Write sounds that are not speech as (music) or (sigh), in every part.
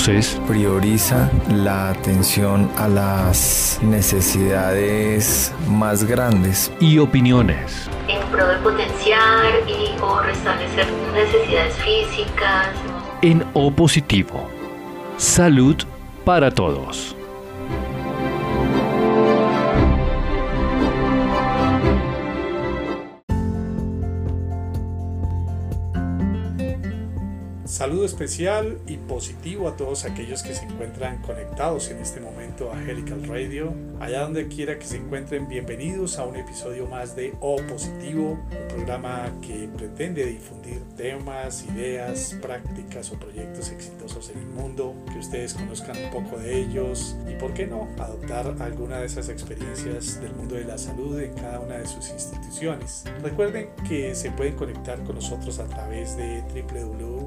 voces, prioriza la atención a las necesidades más grandes y opiniones. En pro de potenciar y o restablecer necesidades físicas. En O positivo. Salud para todos. Saludo especial y positivo a todos aquellos que se encuentran conectados en este momento a Helical Radio. Allá donde quiera que se encuentren, bienvenidos a un episodio más de O Positivo, un programa que pretende difundir temas, ideas, prácticas o proyectos exitosos en el mundo, que ustedes conozcan un poco de ellos y, por qué no, adoptar alguna de esas experiencias del mundo de la salud en cada una de sus instituciones. Recuerden que se pueden conectar con nosotros a través de www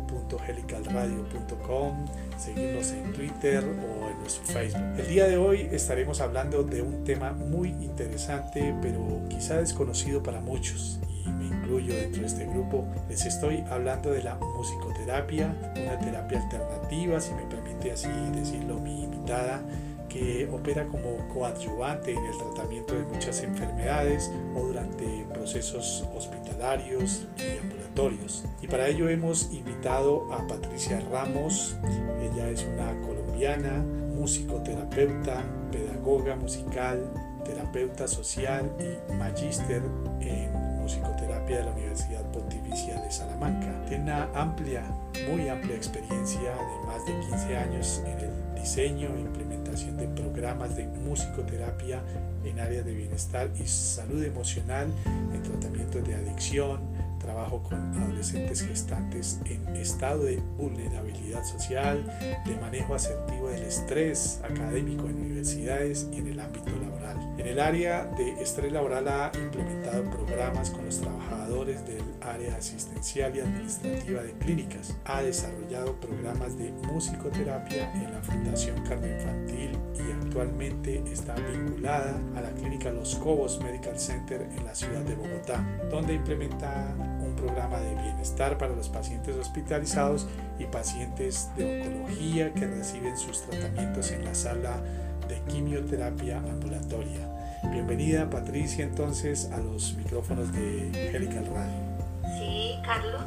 helicalradio.com, seguirnos en Twitter o en nuestro Facebook. El día de hoy estaremos hablando de un tema muy interesante, pero quizá desconocido para muchos, y me incluyo dentro de este grupo. Les estoy hablando de la musicoterapia, una terapia alternativa, si me permite así decirlo mi invitada que opera como coadyuvante en el tratamiento de muchas enfermedades o durante procesos hospitalarios y ambulatorios. Y para ello hemos invitado a Patricia Ramos, ella es una colombiana, musicoterapeuta, pedagoga musical, terapeuta social y magíster en musicoterapia de la Universidad Pontificia de Salamanca. Tiene una amplia, muy amplia experiencia de más de 15 años en el diseño e implementación de programas de musicoterapia en áreas de bienestar y salud emocional, en tratamientos de adicción, trabajo con adolescentes gestantes en estado de vulnerabilidad social, de manejo asertivo del estrés académico en universidades y en el ámbito laboral. En el área de estrés laboral ha implementado programas con los trabajadores del área asistencial y administrativa de clínicas. Ha desarrollado programas de musicoterapia en la Fundación Carmen Infantil y actualmente está vinculada a la clínica Los Cobos Medical Center en la ciudad de Bogotá, donde implementa un programa de bienestar para los pacientes hospitalizados y pacientes de oncología que reciben sus tratamientos en la sala de quimioterapia ambulatoria. Bienvenida Patricia entonces a los micrófonos de Helical Radio. Sí, Carlos,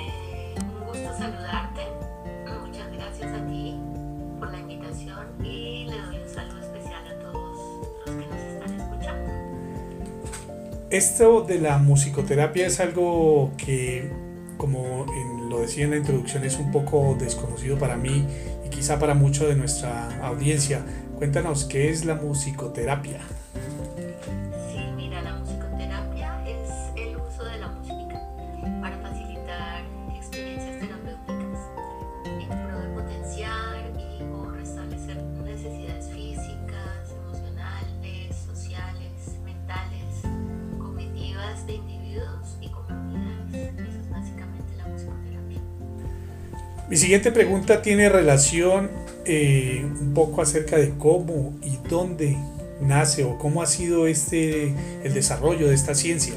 eh, un gusto saludarte. Muchas gracias a ti por la invitación y le doy un saludo especial a todos los que nos están escuchando. Esto de la musicoterapia es algo que, como lo decía en la introducción, es un poco desconocido para mí y quizá para mucho de nuestra audiencia. Cuéntanos, ¿qué es la musicoterapia? Sí, mira, la musicoterapia es el uso de la música para facilitar experiencias terapéuticas en pro de potenciar y o restablecer necesidades físicas, emocionales, sociales, mentales, cognitivas de individuos y comunidades. Eso es básicamente la musicoterapia. Mi siguiente pregunta tiene relación eh, un poco acerca de cómo y dónde nace o cómo ha sido este el desarrollo de esta ciencia.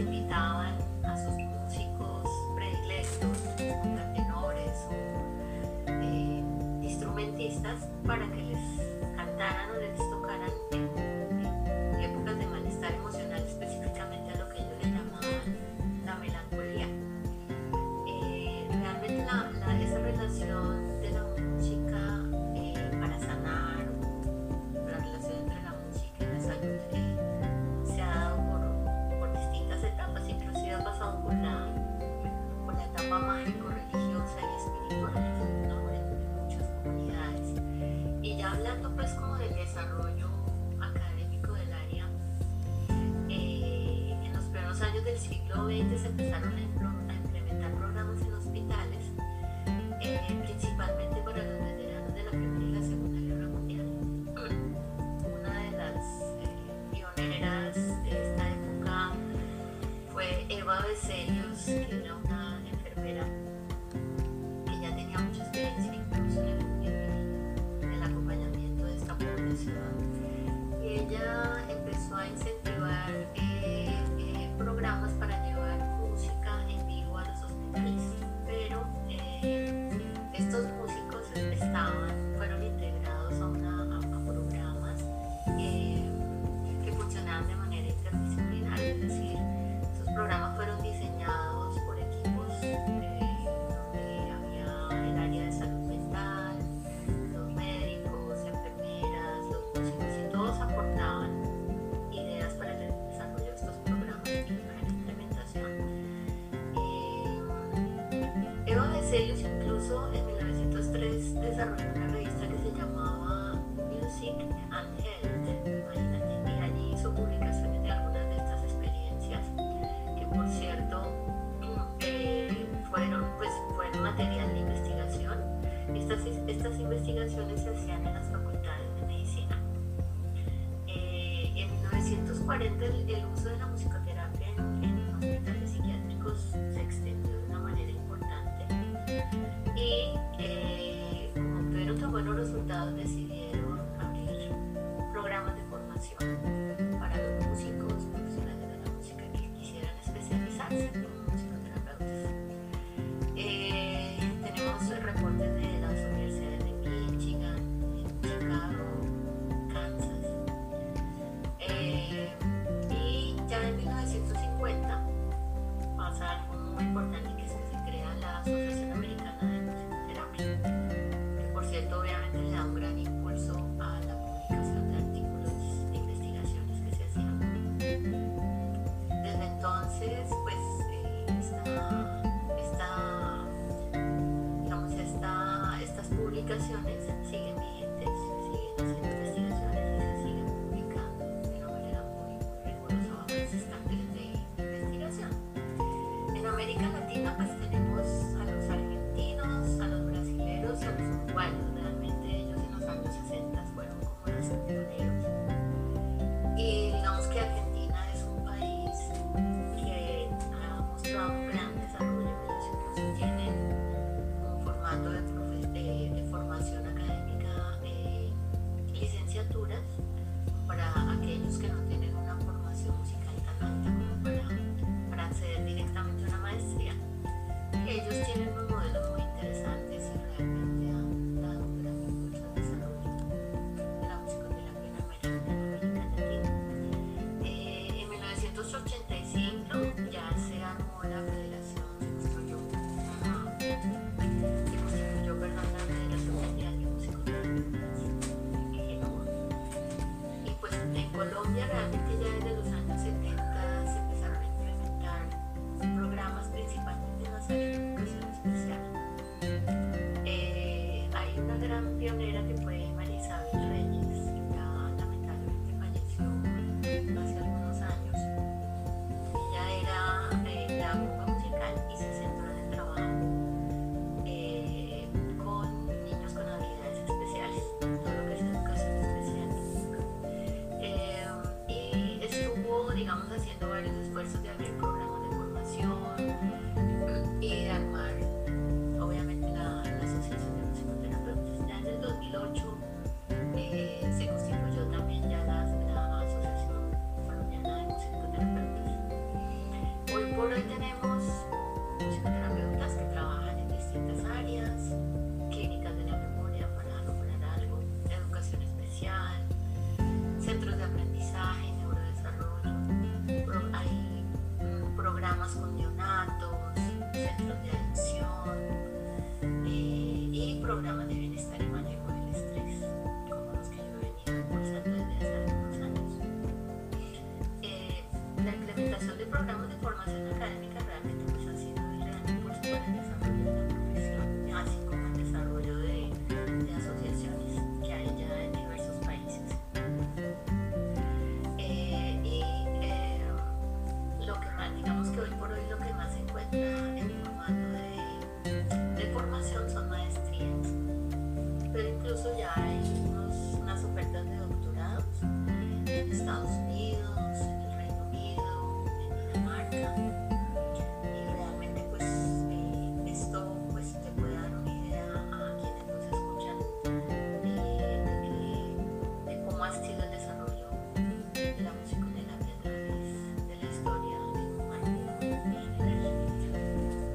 Invitaban a sus dito sa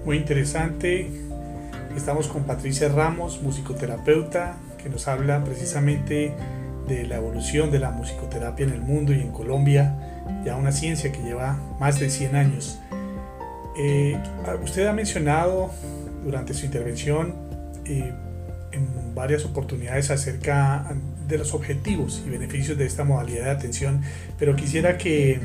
muy interesante. Estamos con Patricia Ramos, musicoterapeuta, que nos habla precisamente de la evolución de la musicoterapia en el mundo y en Colombia, ya una ciencia que lleva más de 100 años. Eh, usted ha mencionado durante su intervención eh, en varias oportunidades acerca de los objetivos y beneficios de esta modalidad de atención, pero quisiera que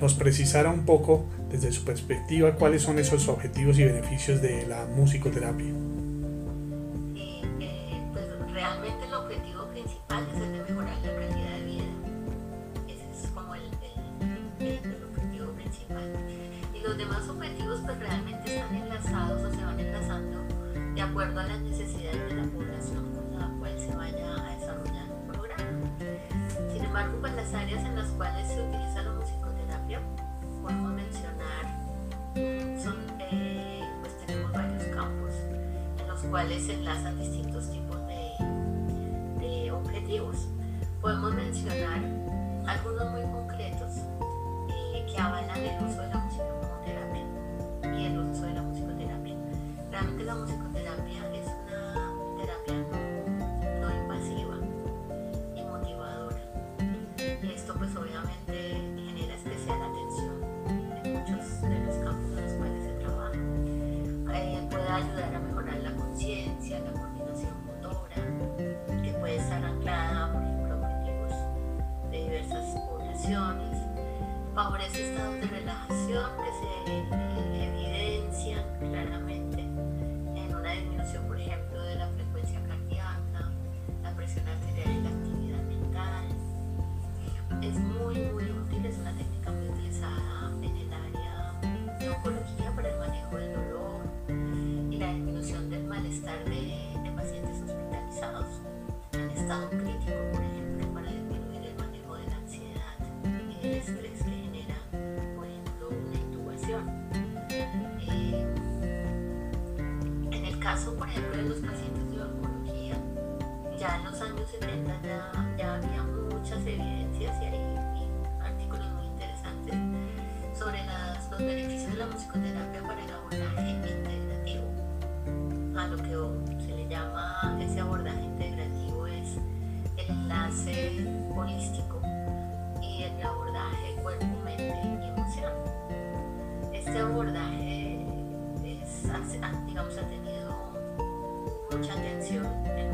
nos precisara un poco desde su perspectiva, cuáles son esos objetivos y beneficios de la musicoterapia. Pues realmente el objetivo principal es el de mejorar la calidad de vida. Ese es como el, objetivo principal. Y los demás objetivos pues realmente están enlazados o se van enlazando de acuerdo a las necesidades de la población con la cual se vaya a desarrollar un programa. Sin embargo, pues las áreas en las cuales se utiliza la musicoterapia, podemos mencionar los cuales se enlazan distintos tipos de, de objetivos. Podemos mencionar algunos muy concretos eh, que avalan el uso de la música como terapia y el uso de la musicoterapia. Realmente la musicoterapia los pacientes de oncología, ya en los años 70 ya, ya había muchas evidencias y hay artículos muy interesantes sobre las- los beneficios de la musicoterapia para el abordaje integrativo. A lo que se le llama ese abordaje integrativo es el enlace holístico y el abordaje cuerpo, mente y emoción. Este abordaje es, digamos, ha tenido mucha atención en los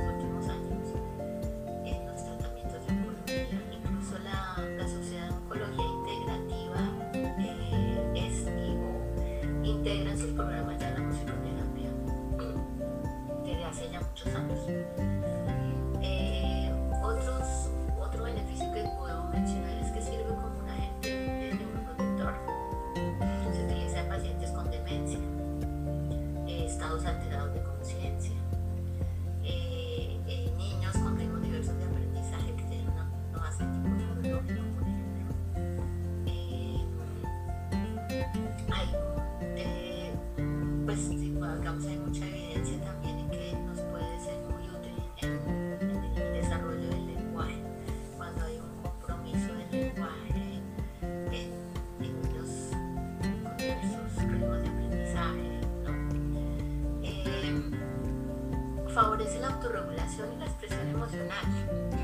favorece la autorregulación y la expresión emocional,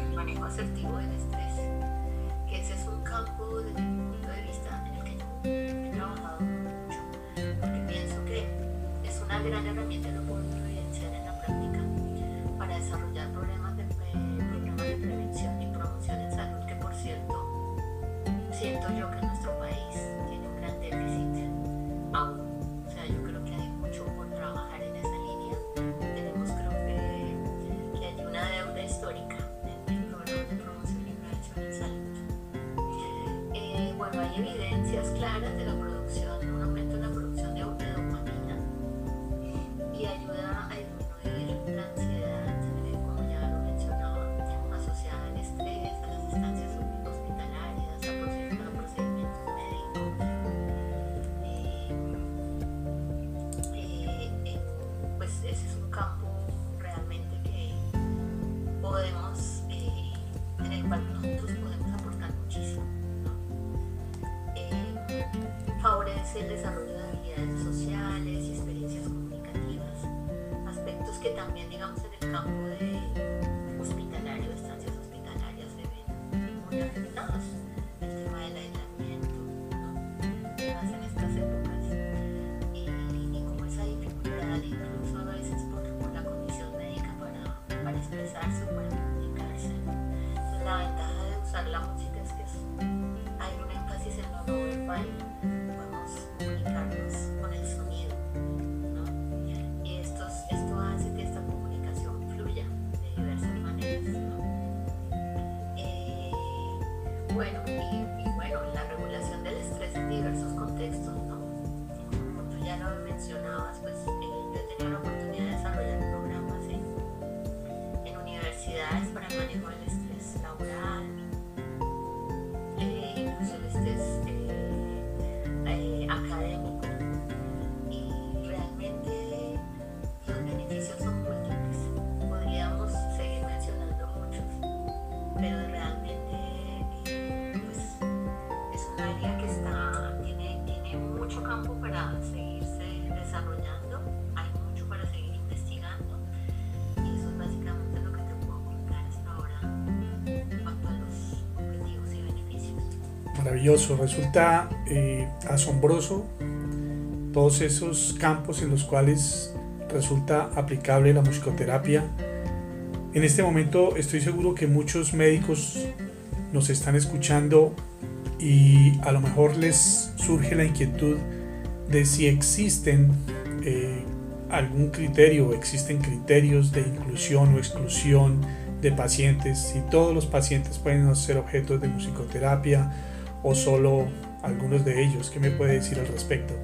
el manejo asertivo del estrés, que ese es un campo desde mi punto de vista en el que yo he trabajado mucho, porque pienso que es una gran herramienta lo puedo evidenciar en la práctica para desarrollar problemas de prevención maravilloso, resulta eh, asombroso todos esos campos en los cuales resulta aplicable la musicoterapia. En este momento estoy seguro que muchos médicos nos están escuchando y a lo mejor les surge la inquietud de si existen eh, algún criterio, existen criterios de inclusión o exclusión de pacientes, si todos los pacientes pueden ser objetos de musicoterapia, o solo algunos de ellos? ¿Qué me puede decir al respecto?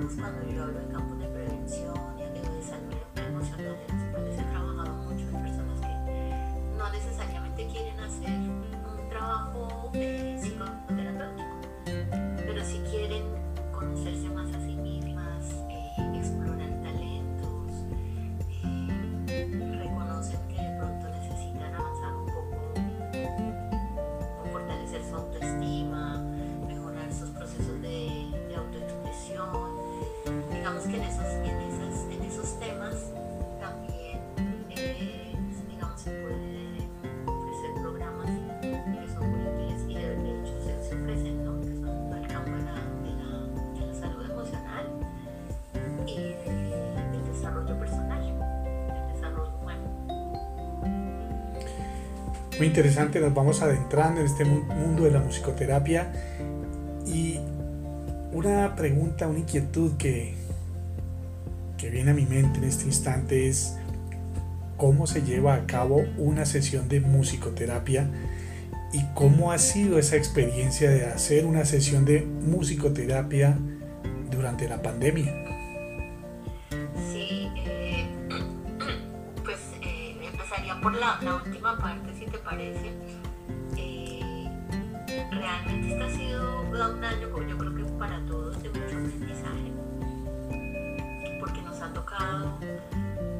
息子のいろいろが Muy interesante, nos vamos adentrando en este mundo de la musicoterapia y una pregunta, una inquietud que, que viene a mi mente en este instante es cómo se lleva a cabo una sesión de musicoterapia y cómo ha sido esa experiencia de hacer una sesión de musicoterapia durante la pandemia. allá por la, última parte, si te parece, eh, realmente este ha sido un año, yo creo que para todos, de mucho aprendizaje, porque nos ha tocado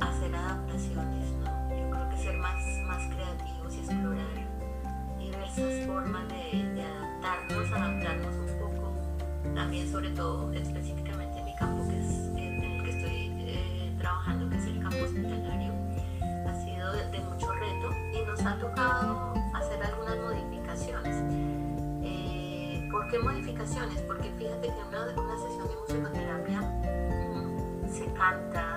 hacer adaptaciones. Yo creo que ser más, más creativos y explorar diversas formas de, de adaptarnos, adaptarnos un poco, también sobre todo específicamente tocado hacer algunas modificaciones. Eh, ¿Por qué modificaciones? Porque fíjate que en una, una sesión de musicoterapia se canta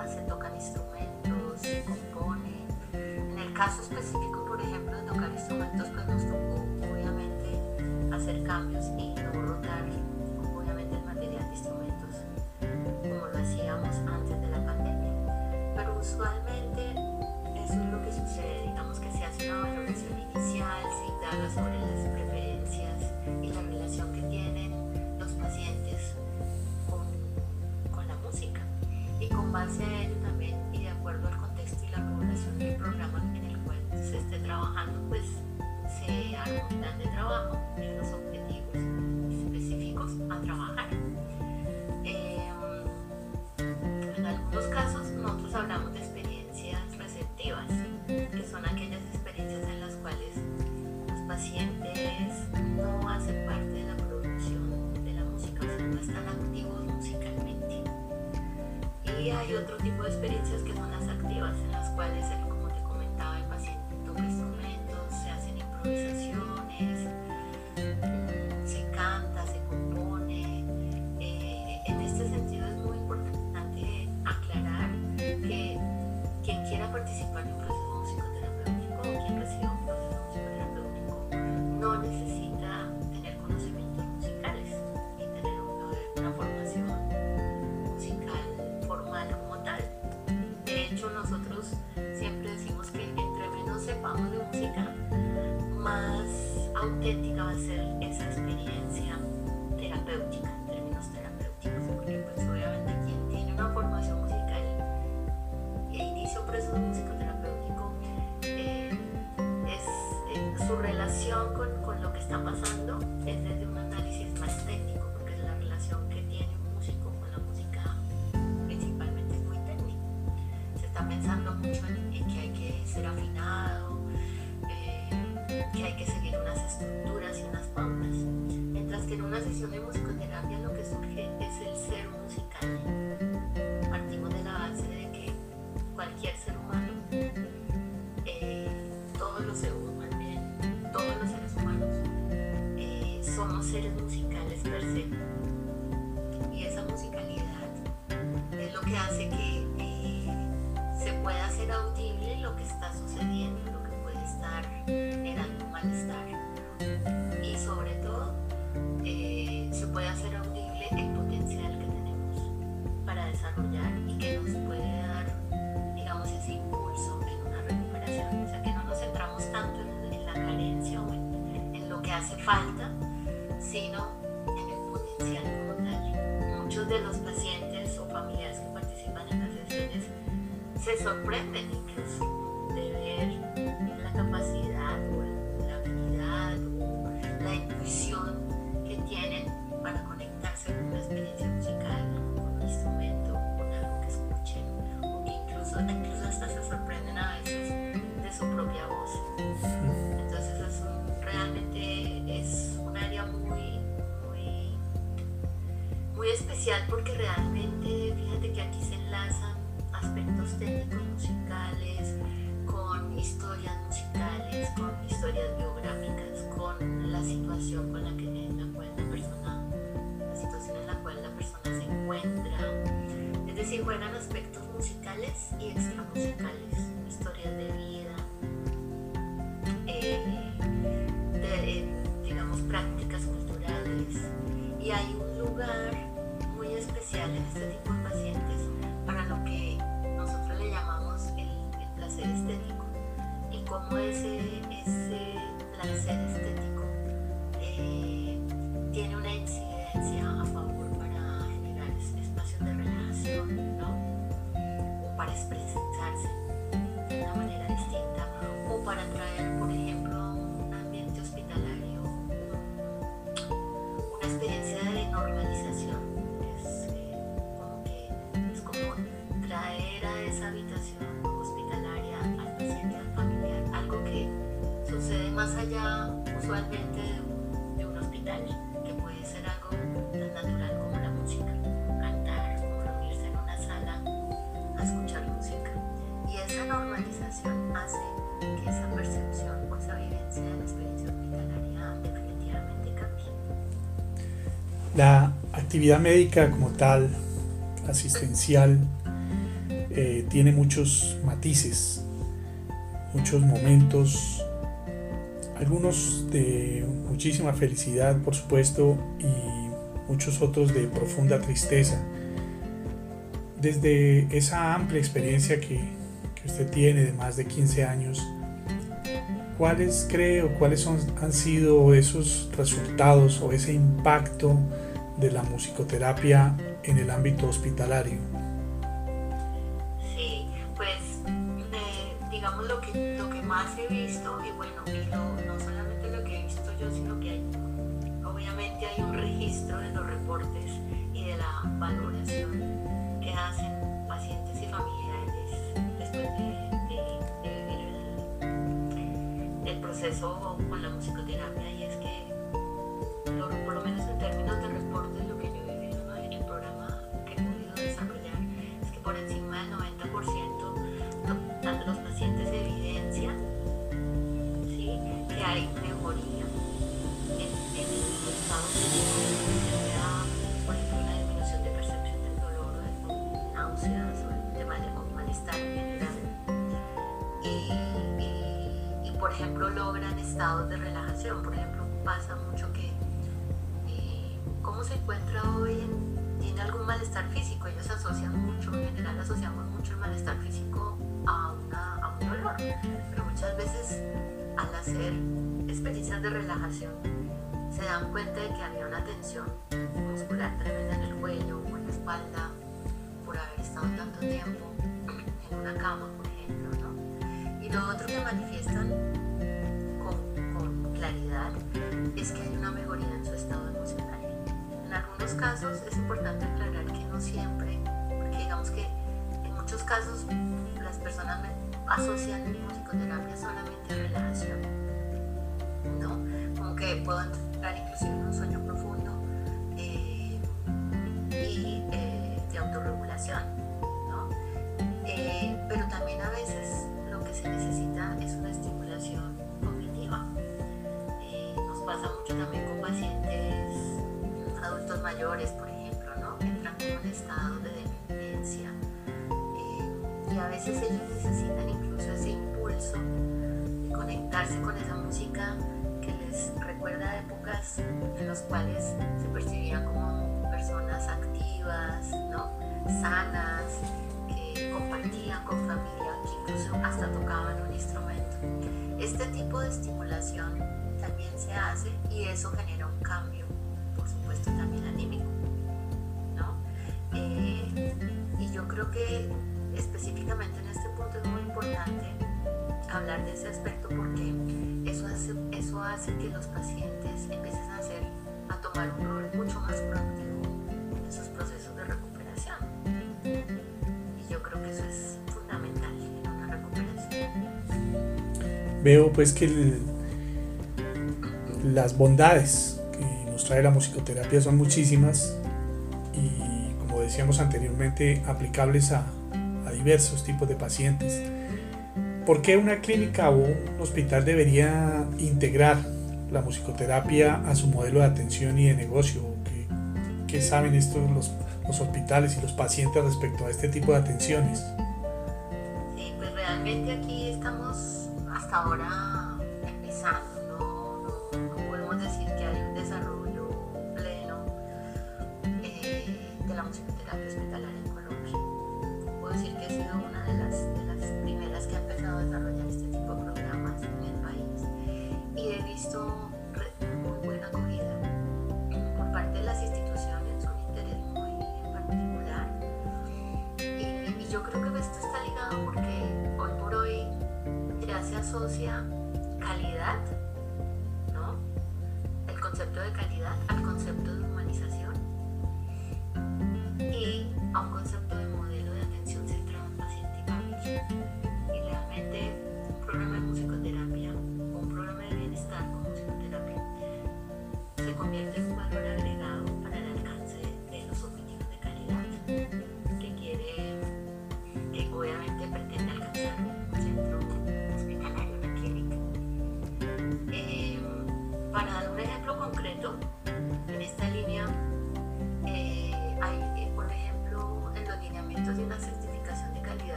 trabajar. Em, en algunos casos nosotros hablamos de experiencias receptivas, que son aquellas experiencias en las cuales los pacientes no hacen parte de la producción de la música, o sea, no están activos musicalmente. Y hay otro tipo de experiencias que una sesión de musicoterapia lo que surge es el ser musical. Partimos de la base de que cualquier ser humano, eh, todos los seres humanos, todos los seres humanos, eh, somos seres humanos present situación con la que la, cual la persona, la situación en la cual la persona se encuentra. Es decir, juegan aspectos musicales y extramusicales, historias de vida, eh, de, eh, digamos prácticas culturales. Y hay un lugar muy especial en este tipo de La actividad médica como tal, asistencial, eh, tiene muchos matices, muchos momentos, algunos de muchísima felicidad, por supuesto, y muchos otros de profunda tristeza. Desde esa amplia experiencia que, usted tiene de más de 15 años, ¿cuáles cree o cuáles han sido esos resultados o ese impacto? de la musicoterapia en el ámbito hospitalario. Estados de relajación. Por ejemplo, pasa mucho que, eh, ¿cómo se encuentra hoy? ¿Tiene algún malestar físico? Ellos asocian mucho, en general asociamos mucho el malestar físico a, un dolor, pero muchas veces al hacer experiencias de relajación se dan cuenta de que había una tensión muscular tremenda en el cuello o en la espalda por haber estado tanto tiempo en una cama, por ejemplo. ¿no? Y lo otro que manifiestan claridad es que hay una mejoría en su estado emocional. En algunos casos es importante aclarar que no siempre, porque digamos que en muchos casos personas asocian musicoterapia solamente a relajación, ¿no? Como que puedo entrar inclusive en un sueño profundo épocas en las cuales se percibían como personas activas, ¿no? sanas, que compartían con familia, que incluso hasta tocaban un instrumento. Este tipo de estimulación también se hace y eso genera un cambio, por supuesto también anímico. ¿no? Eh, y yo creo que específicamente en este punto es muy importante hablar de ese aspecto porque eso hace, eso hace que los pacientes empiecen a, hacer, a tomar un rol mucho más proactivo en sus procesos de recuperación. Y yo creo que eso es fundamental en una recuperación. Veo pues que las bondades que nos trae la musicoterapia son muchísimas y como decíamos anteriormente aplicables a diversos tipos de pacientes. ¿Por qué una clínica o un hospital debería integrar la musicoterapia a su modelo de atención y de negocio? ¿Qué, saben estos los, los, hospitales y los pacientes respecto a este tipo de atenciones? Sí, pues realmente aquí estamos hasta ahora El concepto de calidad al concepto de humanización y a un concepto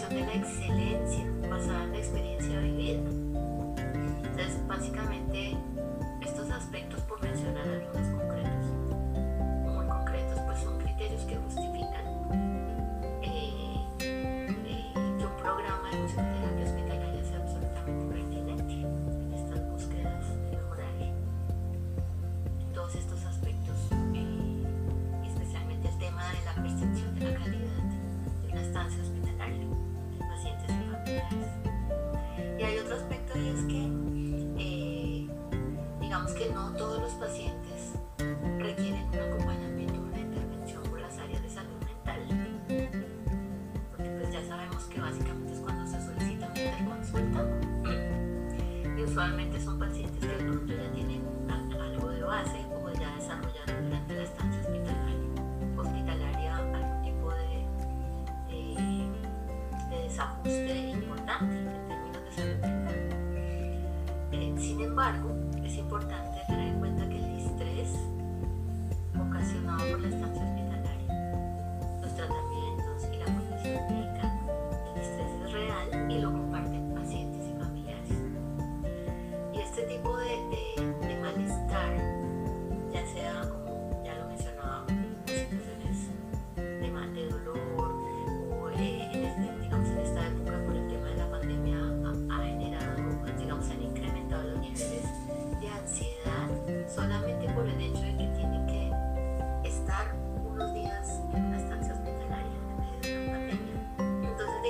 calidad. Y una evaluación de actualmente son pacientes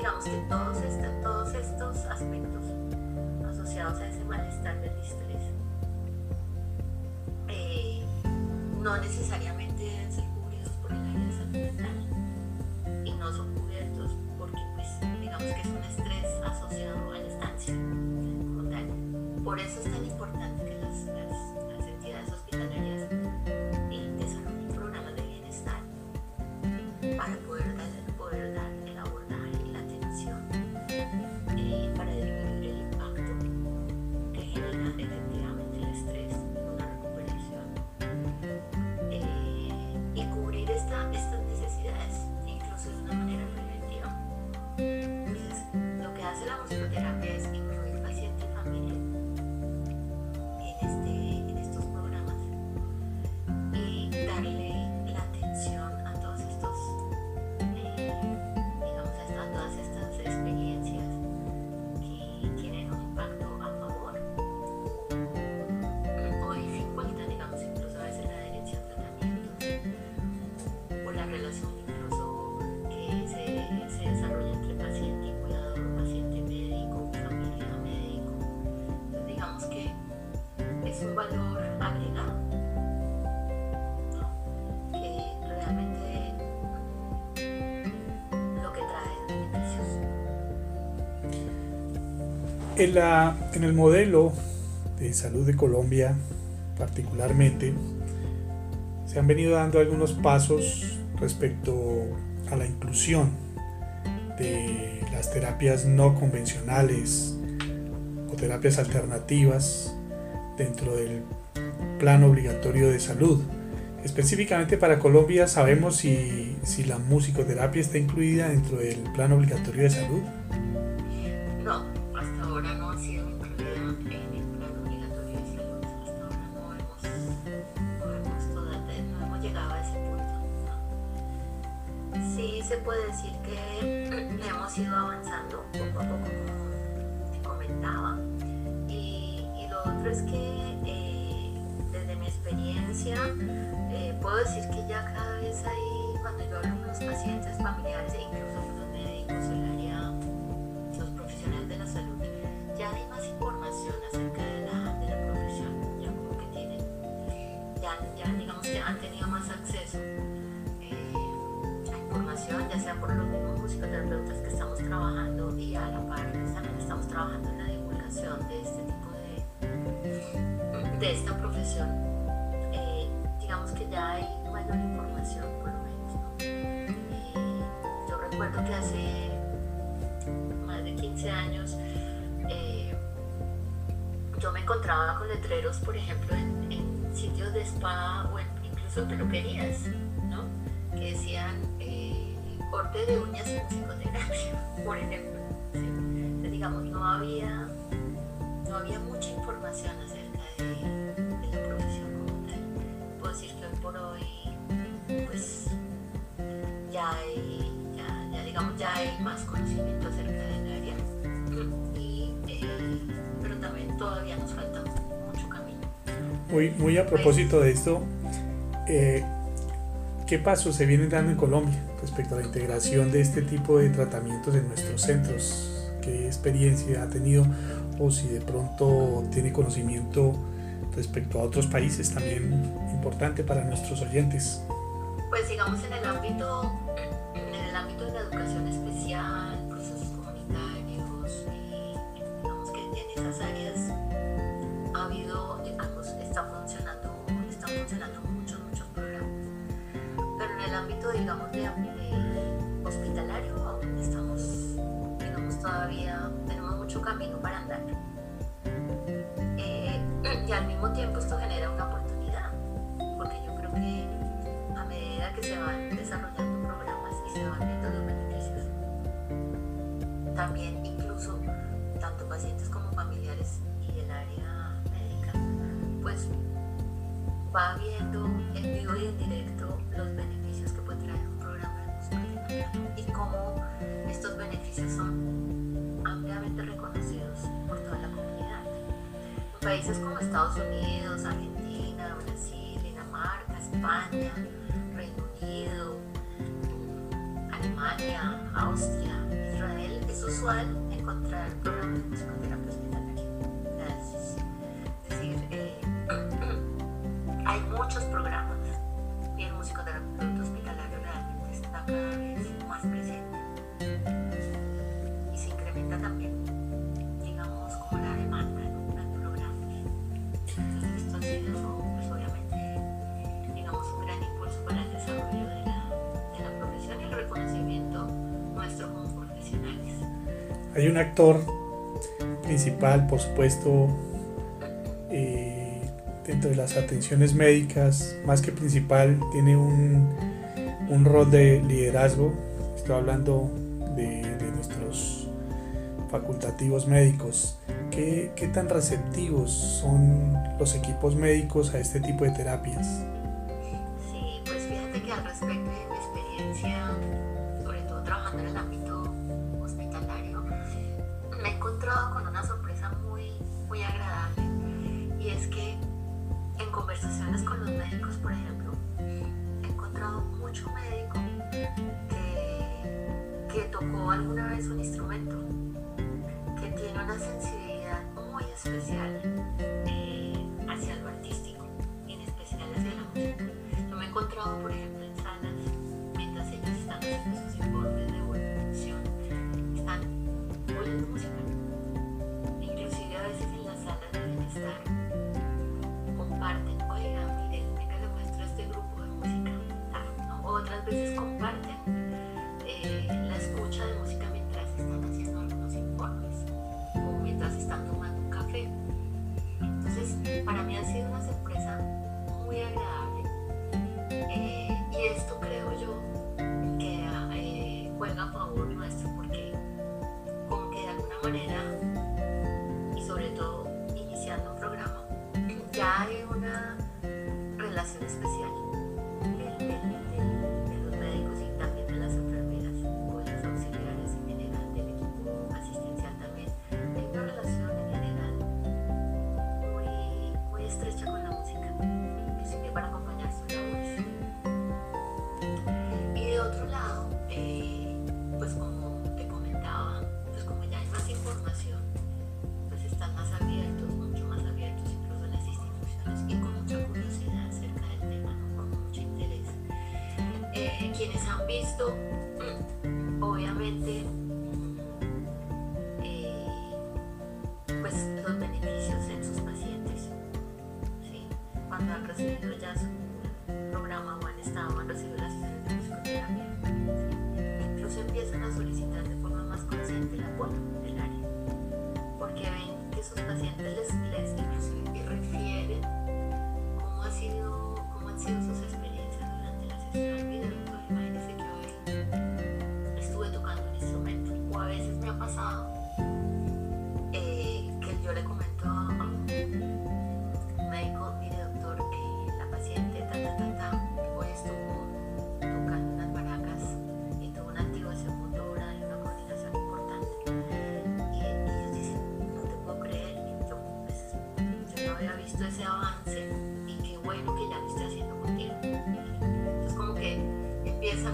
digamos que todos, este, todos estos aspectos asociados a ese malestar del estrés eh, no necesariamente deben ser cubiertos por el área de salud mental y no son cubiertos porque pues digamos que es un estrés asociado a la estancia como. Por eso es tan importante que las En, el modelo de salud de Colombia, particularmente, se han venido dando algunos pasos respecto a la inclusión de las terapias no convencionales o terapias alternativas dentro del plan obligatorio de salud. Específicamente para Colombia sabemos si, si la musicoterapia está incluida dentro del plan obligatorio de salud. digamos que ya hay mayor información, por lo menos. Eh, yo recuerdo que hace más de 15 años eh, yo me encontraba con letreros, por ejemplo, en, sitios de spa o incluso en peluquerías, ¿no? que decían eh, corte de uñas en psicoterapia, (laughs) por ejemplo. Entonces, digamos, no había, no había mucha información acerca de por hoy, pues ya hay, ya, ya digamos, ya hay más conocimiento acerca del área, y, eh, pero también todavía nos falta mucho camino. Muy, muy a propósito de esto, eh, ¿qué pasos se vienen dando en Colombia respecto a la integración de este tipo de tratamientos en nuestros centros? ¿Qué experiencia ha tenido o si de pronto tiene conocimiento? Respecto a otros países también importante para nuestros oyentes? Pues digamos en el ámbito, en el ámbito de la educación especial, procesos comunitarios, y digamos que en esas áreas ha habido, digamos, está funcionando, están funcionando muchos, muchos programas. Pero en el ámbito, digamos, de, de hospitalario, aún estamos, digamos, todavía tenemos mucho camino para andar. Y al mismo tiempo esto genera una oportunidad, porque yo creo que a medida que se van desarrollando programas y se van viendo los beneficios, también incluso tanto pacientes como familiares y el área médica, pues va viendo en vivo y en directo los beneficios que puede traer un programa de y cómo estos beneficios son ampliamente reconocidos por toda la países como Estados Unidos, Argentina, Brasil, Dinamarca, España, Reino Unido, Alemania, Austria, Israel, es usual encontrar programas de musicoterapia Un actor principal, por supuesto, eh, dentro de las atenciones médicas, más que principal, tiene un, un rol de liderazgo. Estoy hablando de, de nuestros facultativos médicos. ¿Qué, ¿Qué tan receptivos son los equipos médicos a este tipo de terapias?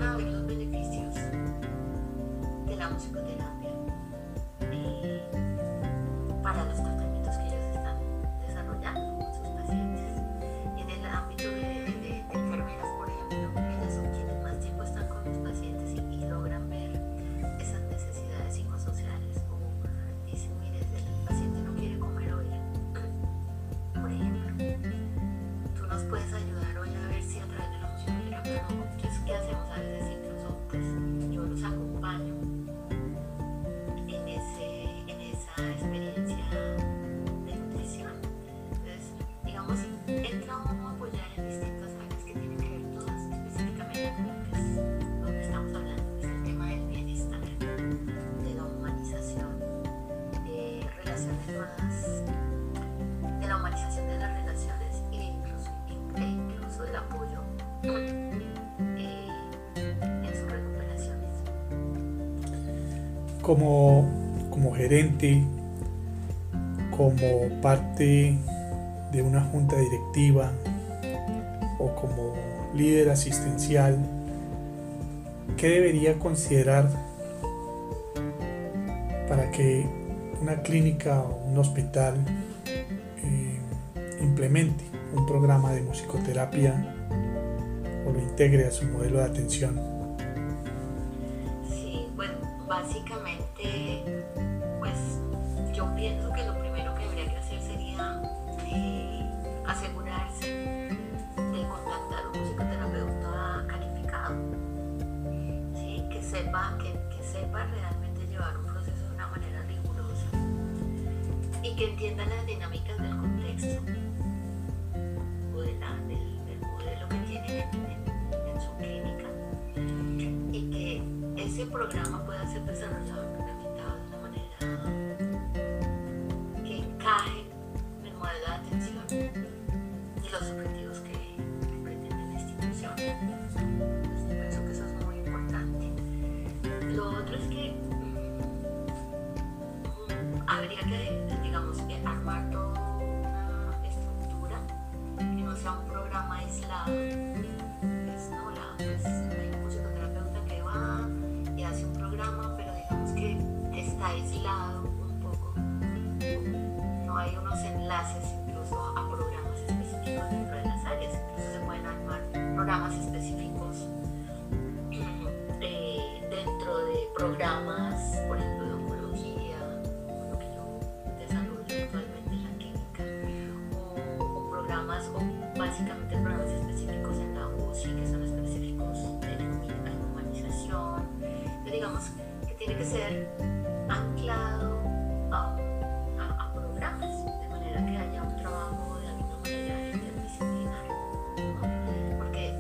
gozaba de los beneficios de la música. como, como gerente, como parte de una junta directiva o como líder asistencial, ¿qué debería considerar para que una clínica o un hospital eh, implemente un programa de musicoterapia o lo integre a su modelo de atención? básicamente programas específicos en la UCI que son específicos de la humanización, pero digamos que tiene que ser anclado a, a, a programas, de manera que haya un trabajo de alguna manera interdisciplinario. ¿no? Porque,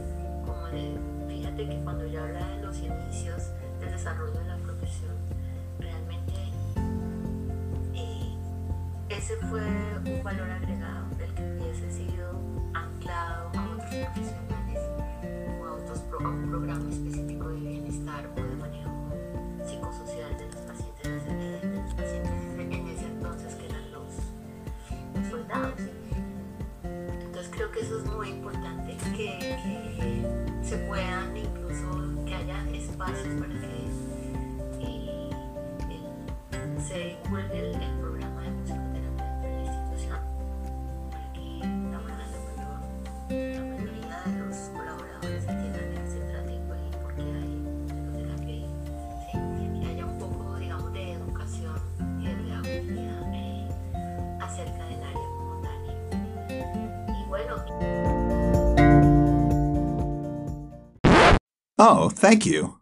como le, fíjate que cuando yo habla de los inicios del desarrollo de la profesión, realmente eh, ese fue un valor agregado Oh, thank you.